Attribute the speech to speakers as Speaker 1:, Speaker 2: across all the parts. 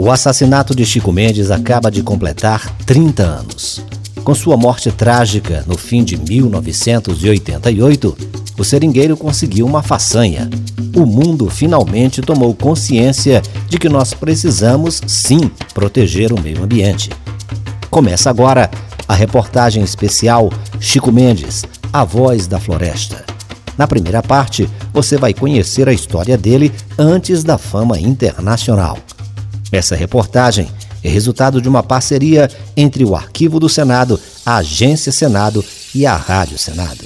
Speaker 1: O assassinato de Chico Mendes acaba de completar 30 anos. Com sua morte trágica no fim de 1988, o seringueiro conseguiu uma façanha. O mundo finalmente tomou consciência de que nós precisamos, sim, proteger o meio ambiente. Começa agora a reportagem especial Chico Mendes, a voz da floresta. Na primeira parte, você vai conhecer a história dele antes da fama internacional. Essa reportagem é resultado de uma parceria entre o Arquivo do Senado, a Agência Senado e a Rádio Senado.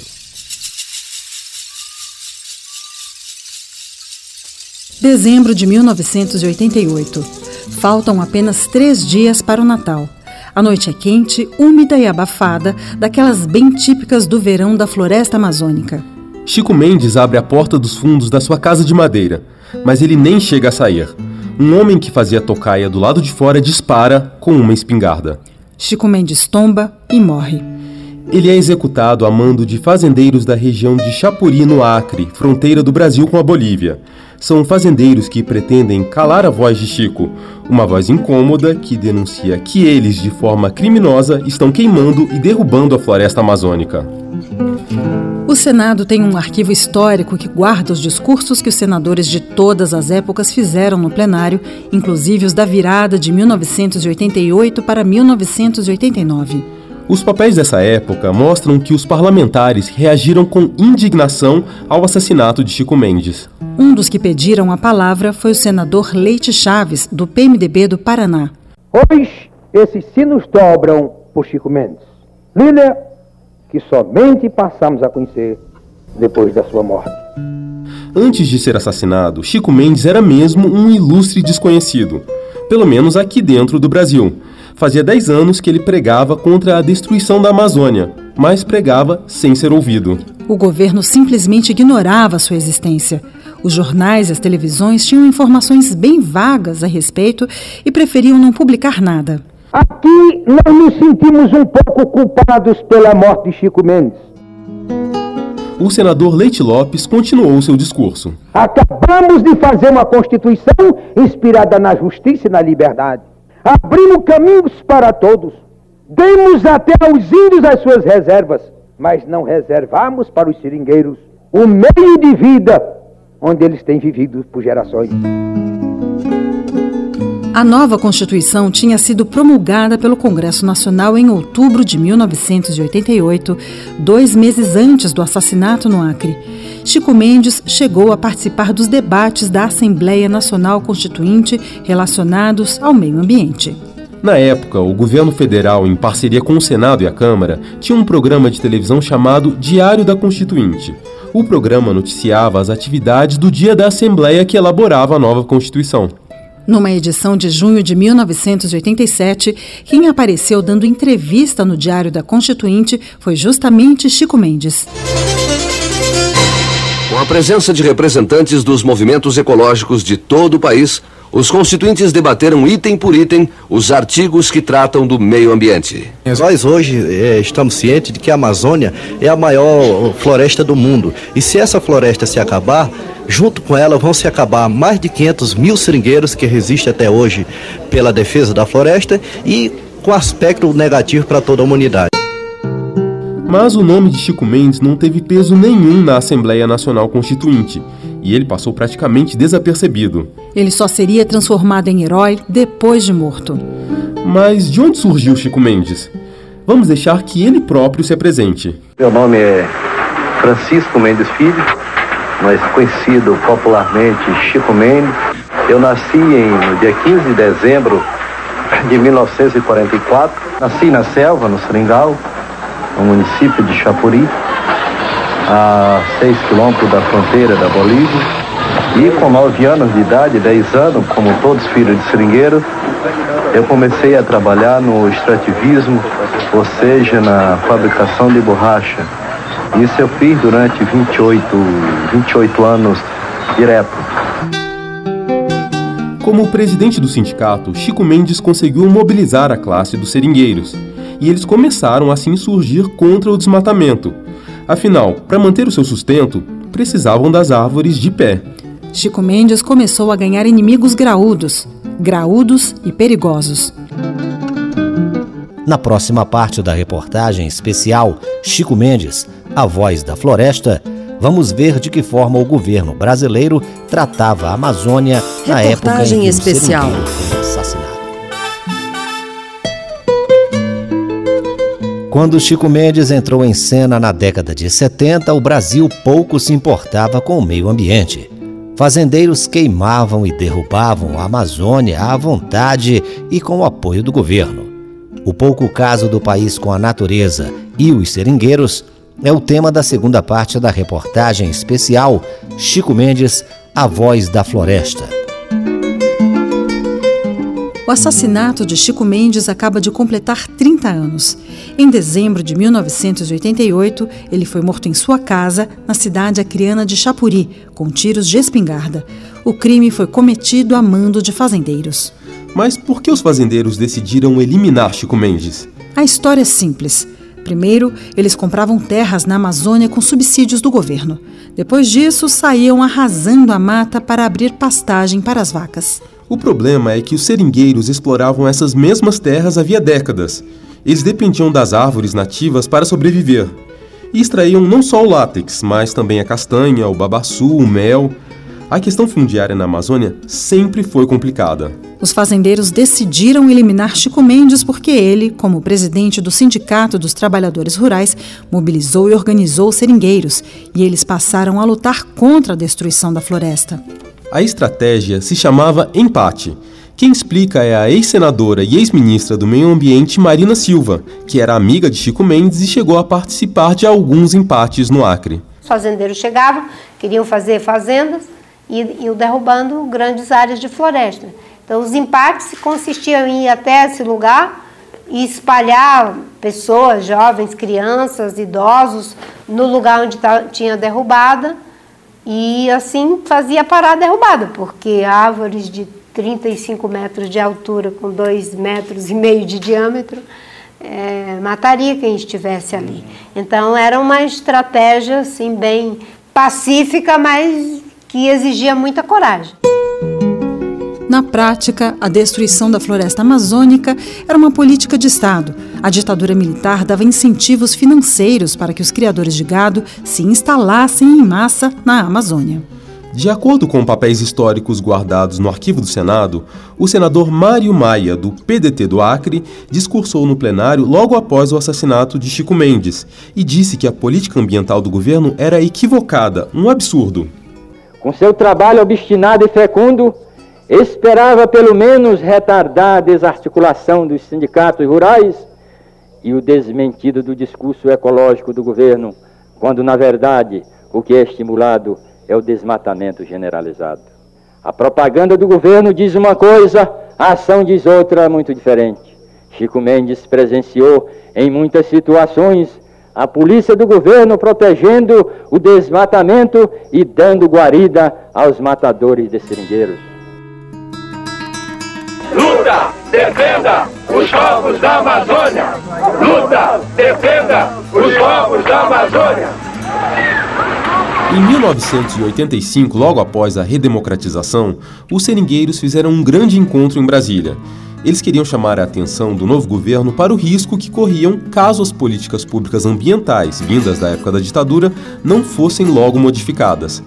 Speaker 2: Dezembro de 1988. Faltam apenas três dias para o Natal. A noite é quente, úmida e abafada, daquelas bem típicas do verão da floresta amazônica.
Speaker 3: Chico Mendes abre a porta dos fundos da sua casa de madeira, mas ele nem chega a sair um homem que fazia tocaia do lado de fora dispara com uma espingarda.
Speaker 2: Chico Mendes tomba e morre.
Speaker 3: Ele é executado a mando de fazendeiros da região de Chapuri, no Acre, fronteira do Brasil com a Bolívia. São fazendeiros que pretendem calar a voz de Chico, uma voz incômoda que denuncia que eles, de forma criminosa, estão queimando e derrubando a floresta amazônica.
Speaker 2: O Senado tem um arquivo histórico que guarda os discursos que os senadores de todas as épocas fizeram no plenário, inclusive os da virada de 1988 para 1989.
Speaker 3: Os papéis dessa época mostram que os parlamentares reagiram com indignação ao assassinato de Chico Mendes.
Speaker 2: Um dos que pediram a palavra foi o senador Leite Chaves, do PMDB do Paraná.
Speaker 4: Hoje, esses sinos dobram por Chico Mendes. Líder que somente passamos a conhecer depois da sua morte.
Speaker 3: Antes de ser assassinado, Chico Mendes era mesmo um ilustre desconhecido, pelo menos aqui dentro do Brasil. Fazia 10 anos que ele pregava contra a destruição da Amazônia, mas pregava sem ser ouvido.
Speaker 2: O governo simplesmente ignorava sua existência. Os jornais e as televisões tinham informações bem vagas a respeito e preferiam não publicar nada.
Speaker 4: Aqui nós nos sentimos um pouco culpados pela morte de Chico Mendes.
Speaker 3: O senador Leite Lopes continuou seu discurso.
Speaker 4: Acabamos de fazer uma Constituição inspirada na justiça e na liberdade. Abrimos caminhos para todos. Demos até aos índios as suas reservas, mas não reservamos para os seringueiros o meio de vida onde eles têm vivido por gerações.
Speaker 2: A nova Constituição tinha sido promulgada pelo Congresso Nacional em outubro de 1988, dois meses antes do assassinato no Acre. Chico Mendes chegou a participar dos debates da Assembleia Nacional Constituinte relacionados ao meio ambiente.
Speaker 3: Na época, o governo federal, em parceria com o Senado e a Câmara, tinha um programa de televisão chamado Diário da Constituinte. O programa noticiava as atividades do dia da Assembleia que elaborava a nova Constituição.
Speaker 2: Numa edição de junho de 1987, quem apareceu dando entrevista no Diário da Constituinte foi justamente Chico Mendes.
Speaker 5: Com a presença de representantes dos movimentos ecológicos de todo o país, os constituintes debateram item por item os artigos que tratam do meio ambiente.
Speaker 6: Nós hoje é, estamos cientes de que a Amazônia é a maior floresta do mundo. E se essa floresta se acabar, Junto com ela vão se acabar mais de 500 mil seringueiros que resistem até hoje pela defesa da floresta e com aspecto negativo para toda a humanidade.
Speaker 3: Mas o nome de Chico Mendes não teve peso nenhum na Assembleia Nacional Constituinte e ele passou praticamente desapercebido.
Speaker 2: Ele só seria transformado em herói depois de morto.
Speaker 3: Mas de onde surgiu Chico Mendes? Vamos deixar que ele próprio se apresente.
Speaker 7: Meu nome é Francisco Mendes Filho, mais conhecido popularmente Chico Mendes. Eu nasci em, no dia 15 de dezembro de 1944. Nasci na selva, no Seringal, no município de Chapuri, a 6 quilômetros da fronteira da Bolívia. E com 9 anos de idade, 10 anos, como todos filhos de seringueiro, eu comecei a trabalhar no extrativismo, ou seja, na fabricação de borracha. Isso eu fiz durante 28, 28 anos direto.
Speaker 3: Como presidente do sindicato, Chico Mendes conseguiu mobilizar a classe dos seringueiros e eles começaram assim surgir contra o desmatamento. Afinal, para manter o seu sustento, precisavam das árvores de pé.
Speaker 2: Chico Mendes começou a ganhar inimigos graúdos. graúdos e perigosos.
Speaker 1: Na próxima parte da reportagem especial Chico Mendes, a voz da floresta, vamos ver de que forma o governo brasileiro tratava a Amazônia na época em que
Speaker 2: especial.
Speaker 1: o Quando Chico Mendes entrou em cena na década de 70, o Brasil pouco se importava com o meio ambiente. Fazendeiros queimavam e derrubavam a Amazônia à vontade e com o apoio do governo. O pouco caso do país com a natureza e os seringueiros é o tema da segunda parte da reportagem especial Chico Mendes, A Voz da Floresta.
Speaker 2: O assassinato de Chico Mendes acaba de completar 30 anos. Em dezembro de 1988, ele foi morto em sua casa, na cidade acriana de Chapuri, com tiros de espingarda. O crime foi cometido a mando de fazendeiros.
Speaker 3: Mas por que os fazendeiros decidiram eliminar Chico Mendes?
Speaker 2: A história é simples. Primeiro, eles compravam terras na Amazônia com subsídios do governo. Depois disso, saíam arrasando a mata para abrir pastagem para as vacas.
Speaker 3: O problema é que os seringueiros exploravam essas mesmas terras havia décadas. Eles dependiam das árvores nativas para sobreviver. E extraíam não só o látex, mas também a castanha, o babaçu, o mel. A questão fundiária na Amazônia sempre foi complicada.
Speaker 2: Os fazendeiros decidiram eliminar Chico Mendes porque ele, como presidente do Sindicato dos Trabalhadores Rurais, mobilizou e organizou os seringueiros, e eles passaram a lutar contra a destruição da floresta.
Speaker 3: A estratégia se chamava empate. Quem explica é a ex-senadora e ex-ministra do Meio Ambiente Marina Silva, que era amiga de Chico Mendes e chegou a participar de alguns empates no Acre.
Speaker 8: Os fazendeiros chegavam, queriam fazer fazendas e iam derrubando grandes áreas de floresta. Então, os empates consistiam em ir até esse lugar e espalhar pessoas, jovens, crianças, idosos, no lugar onde tinha derrubada e assim fazia parar a derrubada, porque árvores de 35 metros de altura com 2 metros e meio de diâmetro é, mataria quem estivesse ali. Então era uma estratégia assim bem pacífica, mas que exigia muita coragem.
Speaker 2: Na prática, a destruição da floresta amazônica era uma política de Estado. A ditadura militar dava incentivos financeiros para que os criadores de gado se instalassem em massa na Amazônia.
Speaker 3: De acordo com papéis históricos guardados no arquivo do Senado, o senador Mário Maia, do PDT do Acre, discursou no plenário logo após o assassinato de Chico Mendes e disse que a política ambiental do governo era equivocada, um absurdo.
Speaker 4: Com seu trabalho obstinado e fecundo, esperava pelo menos retardar a desarticulação dos sindicatos rurais e o desmentido do discurso ecológico do governo, quando na verdade o que é estimulado é o desmatamento generalizado. A propaganda do governo diz uma coisa, a ação diz outra muito diferente. Chico Mendes presenciou em muitas situações a polícia do governo protegendo o desmatamento e dando guarida aos matadores de seringueiros.
Speaker 9: Luta, defenda os povos da Amazônia. Luta, defenda os povos da Amazônia.
Speaker 3: Em 1985, logo após a redemocratização, os seringueiros fizeram um grande encontro em Brasília. Eles queriam chamar a atenção do novo governo para o risco que corriam caso as políticas públicas ambientais, vindas da época da ditadura, não fossem logo modificadas.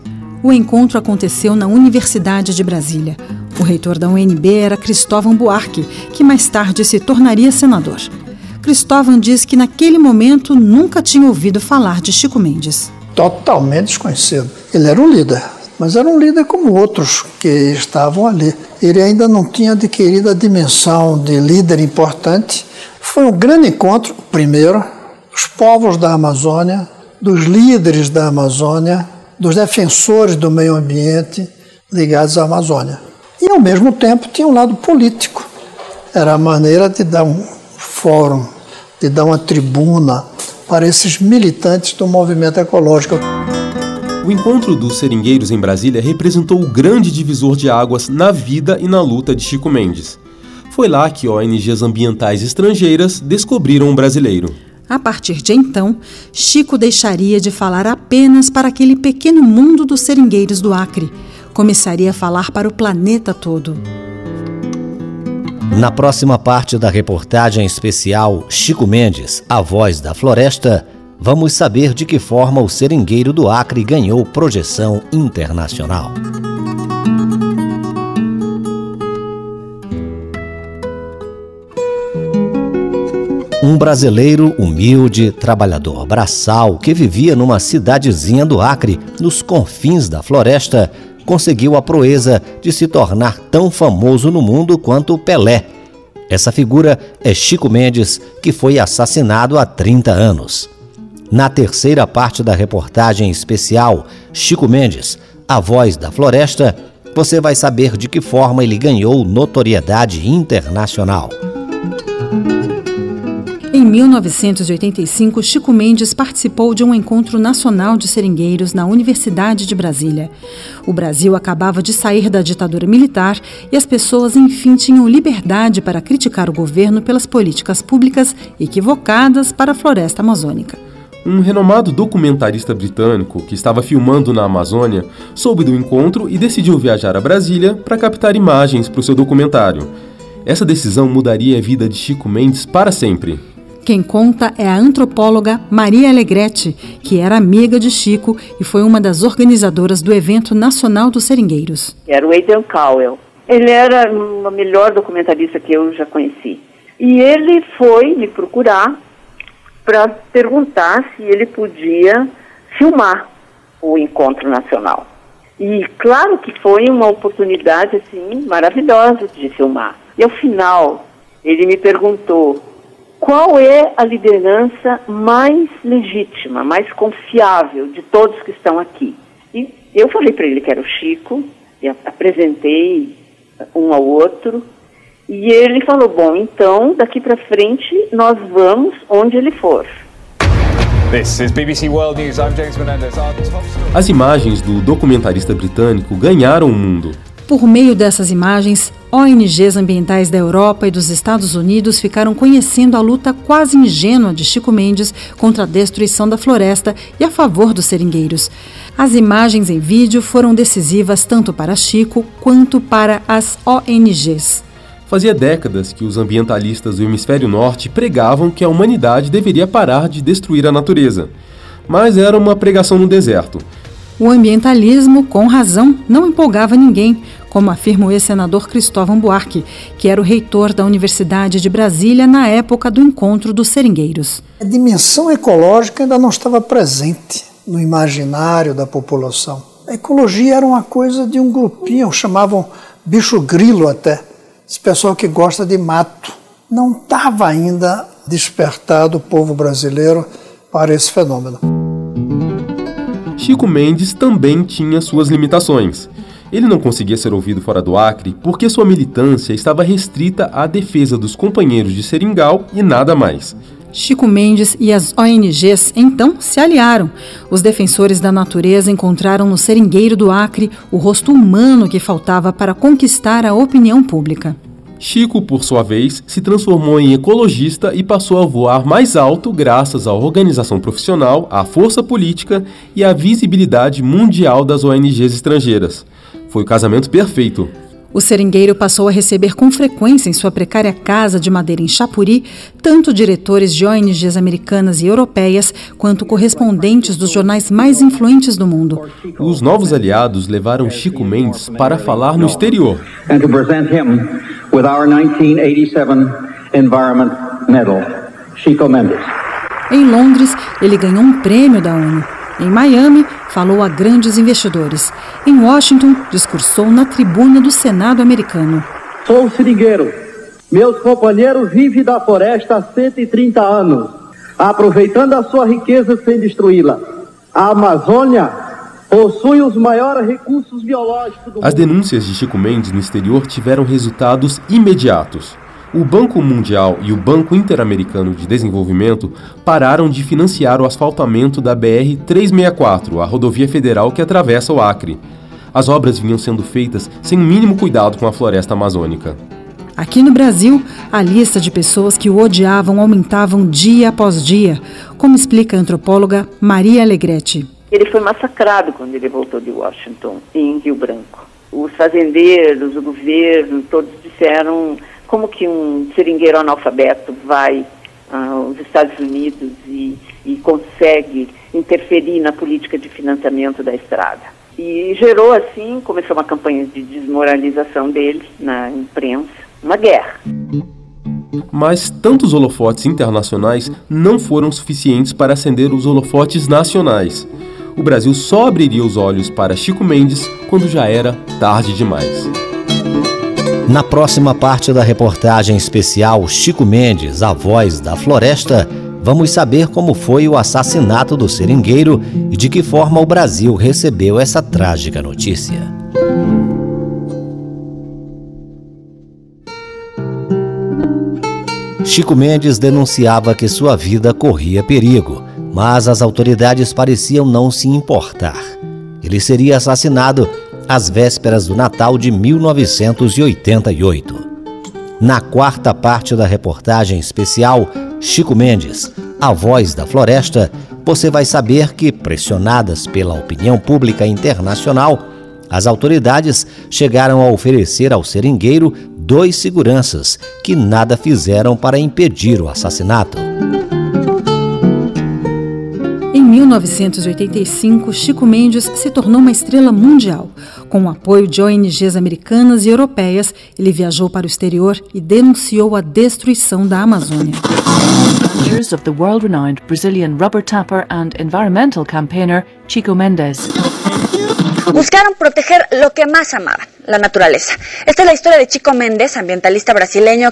Speaker 2: O encontro aconteceu na Universidade de Brasília. O reitor da UNB era Cristóvão Buarque, que mais tarde se tornaria senador. Cristóvão diz que naquele momento nunca tinha ouvido falar de Chico Mendes.
Speaker 10: Totalmente desconhecido. Ele era um líder, mas era um líder como outros que estavam ali. Ele ainda não tinha adquirido a dimensão de líder importante. Foi um grande encontro, primeiro, dos povos da Amazônia, dos líderes da Amazônia, dos defensores do meio ambiente ligados à Amazônia. E, ao mesmo tempo, tinha um lado político. Era a maneira de dar um fórum, de dar uma tribuna para esses militantes do movimento ecológico.
Speaker 3: O encontro dos seringueiros em Brasília representou o grande divisor de águas na vida e na luta de Chico Mendes. Foi lá que ONGs ambientais estrangeiras descobriram o brasileiro.
Speaker 2: A partir de então, Chico deixaria de falar apenas para aquele pequeno mundo dos seringueiros do Acre começaria a falar para o planeta todo.
Speaker 1: Na próxima parte da reportagem especial Chico Mendes, A Voz da Floresta, vamos saber de que forma o seringueiro do Acre ganhou projeção internacional. Um brasileiro humilde, trabalhador braçal, que vivia numa cidadezinha do Acre, nos confins da floresta, conseguiu a proeza de se tornar tão famoso no mundo quanto Pelé. Essa figura é Chico Mendes, que foi assassinado há 30 anos. Na terceira parte da reportagem especial Chico Mendes, a voz da floresta, você vai saber de que forma ele ganhou notoriedade internacional.
Speaker 2: Em 1985, Chico Mendes participou de um encontro nacional de seringueiros na Universidade de Brasília. O Brasil acabava de sair da ditadura militar e as pessoas, enfim, tinham liberdade para criticar o governo pelas políticas públicas equivocadas para a floresta amazônica.
Speaker 3: Um renomado documentarista britânico que estava filmando na Amazônia soube do encontro e decidiu viajar a Brasília para captar imagens para o seu documentário. Essa decisão mudaria a vida de Chico Mendes para sempre.
Speaker 2: Quem conta é a antropóloga Maria Alegrete, que era amiga de Chico e foi uma das organizadoras do evento nacional dos seringueiros.
Speaker 11: Era o Aidan Cowell. Ele era o melhor documentarista que eu já conheci. E ele foi me procurar para perguntar se ele podia filmar o encontro nacional. E claro que foi uma oportunidade assim maravilhosa de filmar. E ao final ele me perguntou qual é a liderança mais legítima, mais confiável de todos que estão aqui? E eu falei para ele que era o Chico, e apresentei um ao outro, e ele falou: Bom, então daqui para frente nós vamos onde ele for.
Speaker 3: As imagens do documentarista britânico ganharam o mundo.
Speaker 2: Por meio dessas imagens, ONGs ambientais da Europa e dos Estados Unidos ficaram conhecendo a luta quase ingênua de Chico Mendes contra a destruição da floresta e a favor dos seringueiros. As imagens em vídeo foram decisivas tanto para Chico quanto para as ONGs.
Speaker 3: Fazia décadas que os ambientalistas do hemisfério norte pregavam que a humanidade deveria parar de destruir a natureza. Mas era uma pregação no deserto.
Speaker 2: O ambientalismo, com razão, não empolgava ninguém, como afirma o ex-senador Cristóvão Buarque, que era o reitor da Universidade de Brasília na época do encontro dos seringueiros.
Speaker 10: A dimensão ecológica ainda não estava presente no imaginário da população. A ecologia era uma coisa de um grupinho, chamavam bicho grilo até, esse pessoal que gosta de mato. Não estava ainda despertado o povo brasileiro para esse fenômeno.
Speaker 3: Chico Mendes também tinha suas limitações. Ele não conseguia ser ouvido fora do Acre porque sua militância estava restrita à defesa dos companheiros de Seringal e nada mais.
Speaker 2: Chico Mendes e as ONGs então se aliaram. Os defensores da natureza encontraram no seringueiro do Acre o rosto humano que faltava para conquistar a opinião pública.
Speaker 3: Chico, por sua vez, se transformou em ecologista e passou a voar mais alto graças à organização profissional, à força política e à visibilidade mundial das ONGs estrangeiras. Foi o casamento perfeito.
Speaker 2: O seringueiro passou a receber com frequência em sua precária casa de madeira em Chapuri tanto diretores de ONGs americanas e europeias quanto correspondentes dos jornais mais influentes do mundo.
Speaker 3: Os novos aliados levaram Chico Mendes para falar no exterior.
Speaker 2: Em Londres, ele ganhou um prêmio da ONU. Em Miami, falou a grandes investidores. Em Washington, discursou na tribuna do Senado americano.
Speaker 12: Sou seringueiro. Meus companheiros vivem da floresta há 130 anos, aproveitando a sua riqueza sem destruí-la. A Amazônia possui os maiores recursos biológicos do
Speaker 3: As denúncias de Chico Mendes no exterior tiveram resultados imediatos o Banco Mundial e o Banco Interamericano de Desenvolvimento pararam de financiar o asfaltamento da BR-364, a rodovia federal que atravessa o Acre. As obras vinham sendo feitas sem o mínimo cuidado com a floresta amazônica.
Speaker 2: Aqui no Brasil, a lista de pessoas que o odiavam aumentavam dia após dia, como explica a antropóloga Maria Alegrete.
Speaker 11: Ele foi massacrado quando ele voltou de Washington, em Rio Branco. Os fazendeiros, o governo, todos disseram como que um seringueiro analfabeto vai aos Estados Unidos e, e consegue interferir na política de financiamento da estrada. E gerou, assim, começou uma campanha de desmoralização dele na imprensa, uma guerra.
Speaker 3: Mas tantos holofotes internacionais não foram suficientes para acender os holofotes nacionais. O Brasil só abriria os olhos para Chico Mendes quando já era tarde demais.
Speaker 1: Na próxima parte da reportagem especial Chico Mendes, a voz da floresta, vamos saber como foi o assassinato do seringueiro e de que forma o Brasil recebeu essa trágica notícia. Chico Mendes denunciava que sua vida corria perigo, mas as autoridades pareciam não se importar. Ele seria assassinado às vésperas do Natal de 1988. Na quarta parte da reportagem especial, Chico Mendes, a voz da floresta, você vai saber que, pressionadas pela opinião pública internacional, as autoridades chegaram a oferecer ao seringueiro dois seguranças que nada fizeram para impedir o assassinato.
Speaker 2: Em 1985, Chico Mendes se tornou uma estrela mundial. Com o apoio de ONGs americanas e europeias, ele viajou para o exterior e denunciou a destruição da Amazônia.
Speaker 13: Years of the world-renowned Brazilian rubber tapper and environmental campaigner Chico Mendes.
Speaker 14: Buscaron proteger lo que más amaban, la naturaleza. Esta es la historia de Chico Mendes, ambientalista brasileño.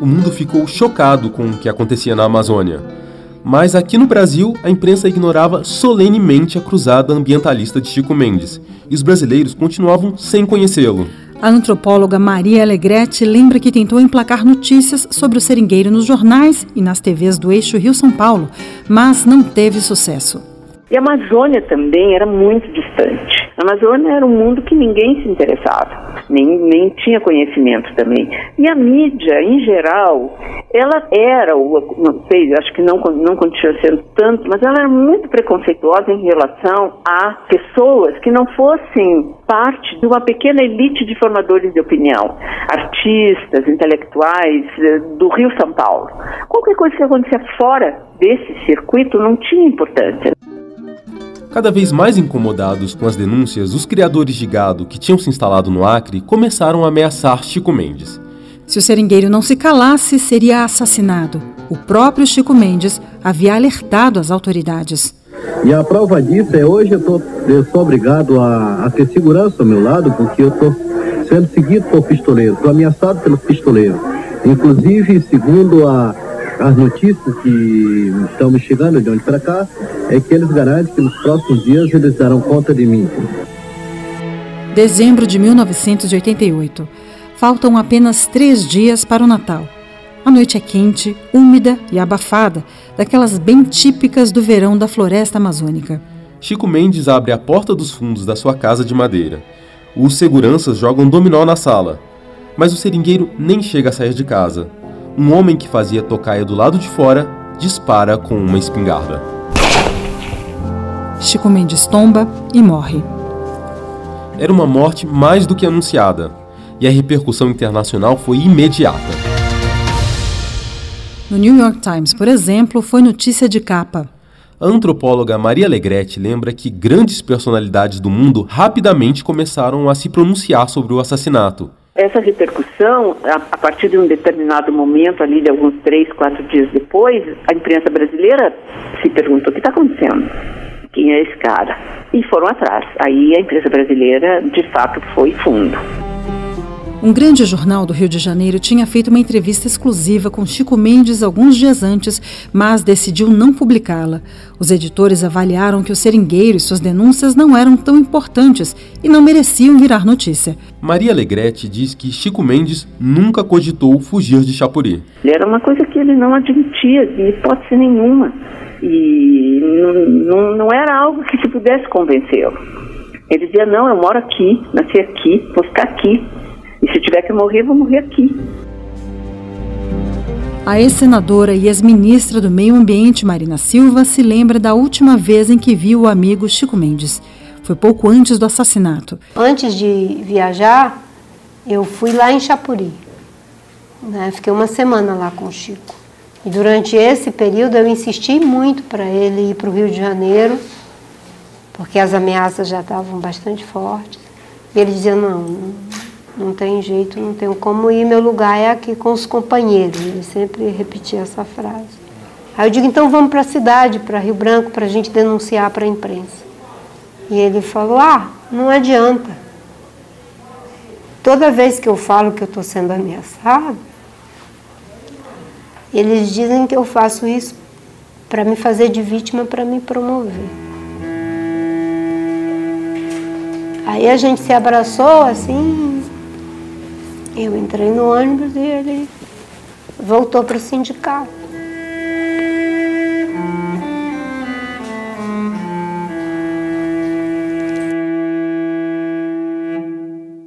Speaker 3: O mundo ficou chocado com o que acontecia na Amazônia. Mas aqui no Brasil, a imprensa ignorava solenemente a cruzada ambientalista de Chico Mendes, e os brasileiros continuavam sem conhecê-lo.
Speaker 2: A antropóloga Maria Alegretti lembra que tentou emplacar notícias sobre o seringueiro nos jornais e nas TVs do eixo Rio-São Paulo, mas não teve sucesso.
Speaker 11: E a Amazônia também era muito distante. A Amazônia era um mundo que ninguém se interessava, nem, nem tinha conhecimento também. E a mídia, em geral, ela era, não sei, acho que não, não continua sendo tanto, mas ela era muito preconceituosa em relação a pessoas que não fossem parte de uma pequena elite de formadores de opinião, artistas, intelectuais eh, do Rio São Paulo. Qualquer coisa que acontecia fora desse circuito não tinha importância.
Speaker 3: Cada vez mais incomodados com as denúncias, os criadores de gado que tinham se instalado no Acre começaram a ameaçar Chico Mendes.
Speaker 2: Se o seringueiro não se calasse, seria assassinado. O próprio Chico Mendes havia alertado as autoridades.
Speaker 12: E a prova disso é hoje eu, tô, eu sou obrigado a, a ter segurança ao meu lado, porque eu estou sendo seguido por pistoleiros, estou ameaçado pelos pistoleiros. Inclusive, segundo a, as notícias que estão me chegando de onde para cá, é que eles garantem que nos próximos dias eles darão conta de mim.
Speaker 2: Dezembro de 1988. Faltam apenas três dias para o Natal. A noite é quente, úmida e abafada, daquelas bem típicas do verão da floresta amazônica.
Speaker 3: Chico Mendes abre a porta dos fundos da sua casa de madeira. Os seguranças jogam dominó na sala, mas o seringueiro nem chega a sair de casa. Um homem que fazia tocaia do lado de fora dispara com uma espingarda.
Speaker 2: Chico Mendes tomba e morre.
Speaker 3: Era uma morte mais do que anunciada, e a repercussão internacional foi imediata.
Speaker 2: No New York Times, por exemplo, foi notícia de capa.
Speaker 3: A antropóloga Maria Alegretti lembra que grandes personalidades do mundo rapidamente começaram a se pronunciar sobre o assassinato.
Speaker 11: Essa repercussão, a, partir de um determinado momento, ali de alguns três, quatro dias depois, a imprensa brasileira se perguntou o que está acontecendo quem é esse cara? E foram atrás. Aí a imprensa brasileira, de fato, foi fundo.
Speaker 2: Um grande jornal do Rio de Janeiro tinha feito uma entrevista exclusiva com Chico Mendes alguns dias antes, mas decidiu não publicá-la. Os editores avaliaram que o seringueiro e suas denúncias não eram tão importantes e não mereciam virar notícia.
Speaker 3: Maria Alegrete diz que Chico Mendes nunca cogitou fugir de Chapuri.
Speaker 11: Era uma coisa que ele não admitia, de hipótese nenhuma. E não, não, não era algo que se pudesse convencê-lo. Ele dizia: Não, eu moro aqui, nasci aqui, vou ficar aqui. E se tiver que morrer, vou morrer aqui.
Speaker 2: A ex-senadora e ex-ministra do Meio Ambiente, Marina Silva, se lembra da última vez em que viu o amigo Chico Mendes. Foi pouco antes do assassinato.
Speaker 8: Antes de viajar, eu fui lá em Chapuri. Né? Fiquei uma semana lá com o Chico. E durante esse período eu insisti muito para ele ir para o Rio de Janeiro, porque as ameaças já estavam bastante fortes. E ele dizia, não, não, tem jeito, não tenho como ir, meu lugar é aqui com os companheiros. Ele sempre repetia essa frase. Aí eu digo, então vamos para a cidade, para Rio Branco, para a gente denunciar para a imprensa. E ele falou, ah, não adianta. Toda vez que eu falo que eu estou sendo ameaçado, eles dizem que eu faço isso para me fazer de vítima, para me promover. Aí a gente se abraçou assim, eu entrei no ônibus e ele voltou para o sindicato.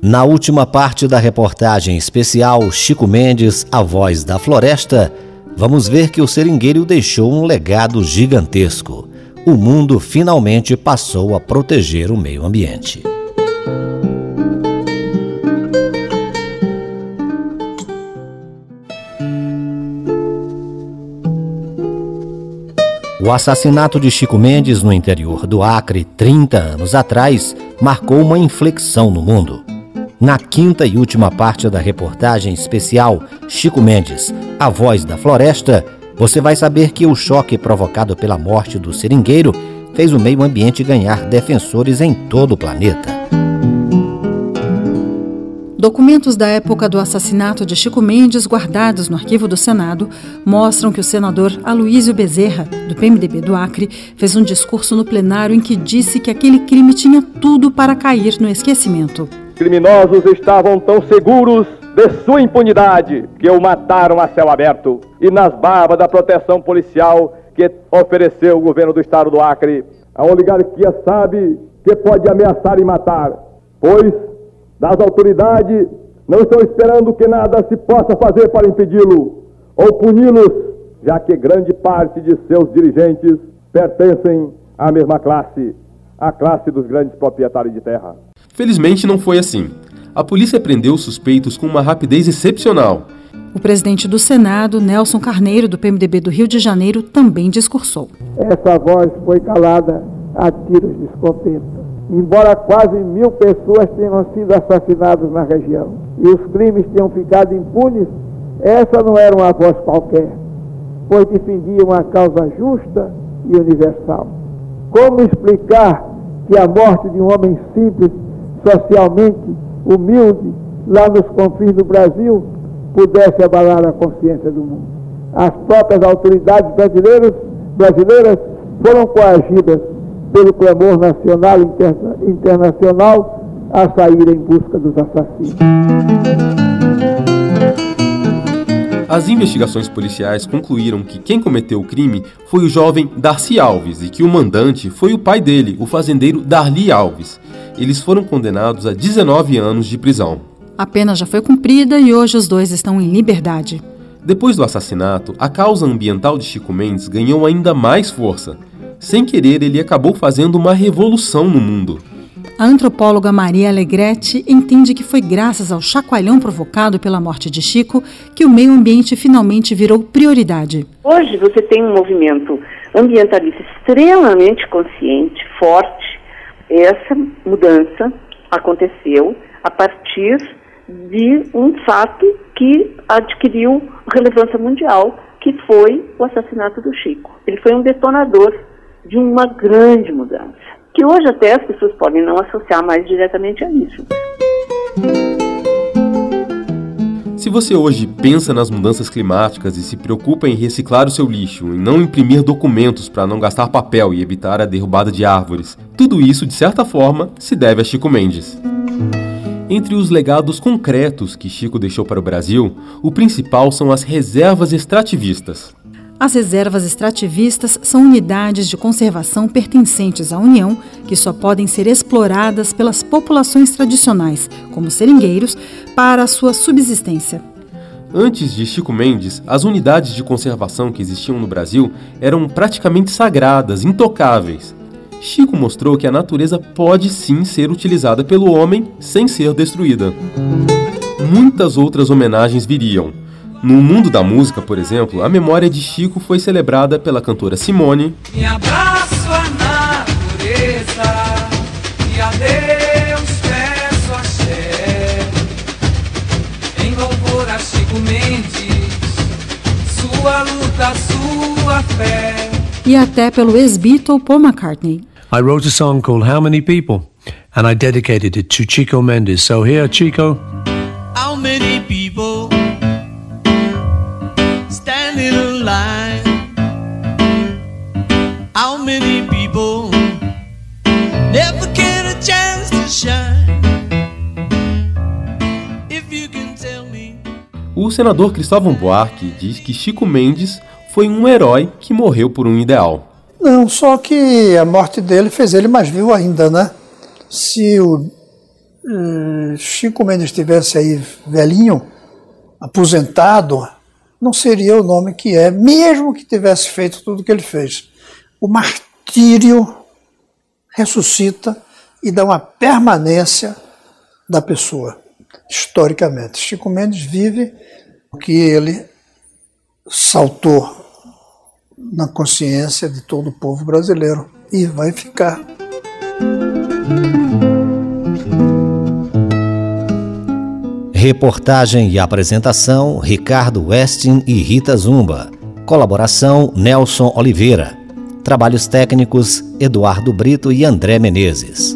Speaker 1: Na última parte da reportagem especial Chico Mendes, A Voz da Floresta, vamos ver que o seringueiro deixou um legado gigantesco. O mundo finalmente passou a proteger o meio ambiente. O assassinato de Chico Mendes no interior do Acre, 30 anos atrás, marcou uma inflexão no mundo. Na quinta e última parte da reportagem especial Chico Mendes, A Voz da Floresta, você vai saber que o choque provocado pela morte do seringueiro fez o meio ambiente ganhar defensores em todo o planeta.
Speaker 2: Documentos da época do assassinato de Chico Mendes, guardados no arquivo do Senado, mostram que o senador Aloísio Bezerra, do PMDB do Acre, fez um discurso no plenário em que disse que aquele crime tinha tudo para cair no esquecimento
Speaker 15: criminosos estavam tão seguros de sua impunidade que o mataram a céu aberto e nas barbas da proteção policial que ofereceu o governo do estado do Acre. A oligarquia sabe que pode ameaçar e matar, pois das autoridades não estão esperando que nada se possa fazer para impedi-lo ou puni-los, já que grande parte de seus dirigentes pertencem à mesma classe, a classe dos grandes proprietários de terra.
Speaker 3: Felizmente não foi assim. A polícia prendeu os suspeitos com uma rapidez excepcional.
Speaker 2: O presidente do Senado, Nelson Carneiro, do PMDB do Rio de Janeiro, também discursou.
Speaker 16: Essa voz foi calada a tiros de escopeta. Embora quase mil pessoas tenham sido assassinadas na região e os crimes tenham ficado impunes, essa não era uma voz qualquer, pois defendia uma causa justa e universal. Como explicar que a morte de um homem simples socialmente humilde lá nos confins do Brasil pudesse abalar a consciência do mundo. As próprias autoridades brasileiras, brasileiras foram coagidas pelo clamor nacional e interna, internacional a sair em busca dos assassinos.
Speaker 3: As investigações policiais concluíram que quem cometeu o crime foi o jovem Darcy Alves e que o mandante foi o pai dele, o fazendeiro Darli Alves. Eles foram condenados a 19 anos de prisão.
Speaker 2: A pena já foi cumprida e hoje os dois estão em liberdade.
Speaker 3: Depois do assassinato, a causa ambiental de Chico Mendes ganhou ainda mais força. Sem querer, ele acabou fazendo uma revolução no mundo.
Speaker 2: A antropóloga Maria Alegretti entende que foi graças ao chacoalhão provocado pela morte de Chico que o meio ambiente finalmente virou prioridade.
Speaker 11: Hoje você tem um movimento ambientalista extremamente consciente, forte. Essa mudança aconteceu a partir de um fato que adquiriu relevância mundial, que foi o assassinato do Chico. Ele foi um detonador de uma grande mudança que hoje até as pessoas podem não associar mais diretamente a isso.
Speaker 3: Se você hoje pensa nas mudanças climáticas e se preocupa em reciclar o seu lixo, em não imprimir documentos para não gastar papel e evitar a derrubada de árvores, tudo isso, de certa forma, se deve a Chico Mendes. Entre os legados concretos que Chico deixou para o Brasil, o principal são as reservas extrativistas.
Speaker 2: As reservas extrativistas são unidades de conservação pertencentes à União que só podem ser exploradas pelas populações tradicionais, como seringueiros, para a sua subsistência.
Speaker 3: Antes de Chico Mendes, as unidades de conservação que existiam no Brasil eram praticamente sagradas, intocáveis. Chico mostrou que a natureza pode sim ser utilizada pelo homem sem ser destruída. muitas outras homenagens viriam. No mundo da música, por exemplo, a memória de Chico foi celebrada pela cantora Simone.
Speaker 17: Me abraço a natureza e a Deus peço axé. Em louvor a Chico Mendes, sua luta, sua fé.
Speaker 2: E até pelo ex-Beatle Paul McCartney.
Speaker 18: I wrote a song called How Many People, and I dedicated it to Chico Mendes. So here, Chico.
Speaker 17: How many people
Speaker 3: O senador Cristóvão Buarque diz que Chico Mendes foi um herói que morreu por um ideal.
Speaker 10: Não, só que a morte dele fez ele mais vivo ainda, né? Se o uh, Chico Mendes estivesse aí velhinho, aposentado, não seria o nome que é, mesmo que tivesse feito tudo que ele fez. O martírio ressuscita e dá uma permanência da pessoa, historicamente. Chico Mendes vive o que ele saltou na consciência de todo o povo brasileiro e vai ficar.
Speaker 1: Reportagem e apresentação: Ricardo Westin e Rita Zumba. Colaboração: Nelson Oliveira. Trabalhos técnicos: Eduardo Brito e André Menezes.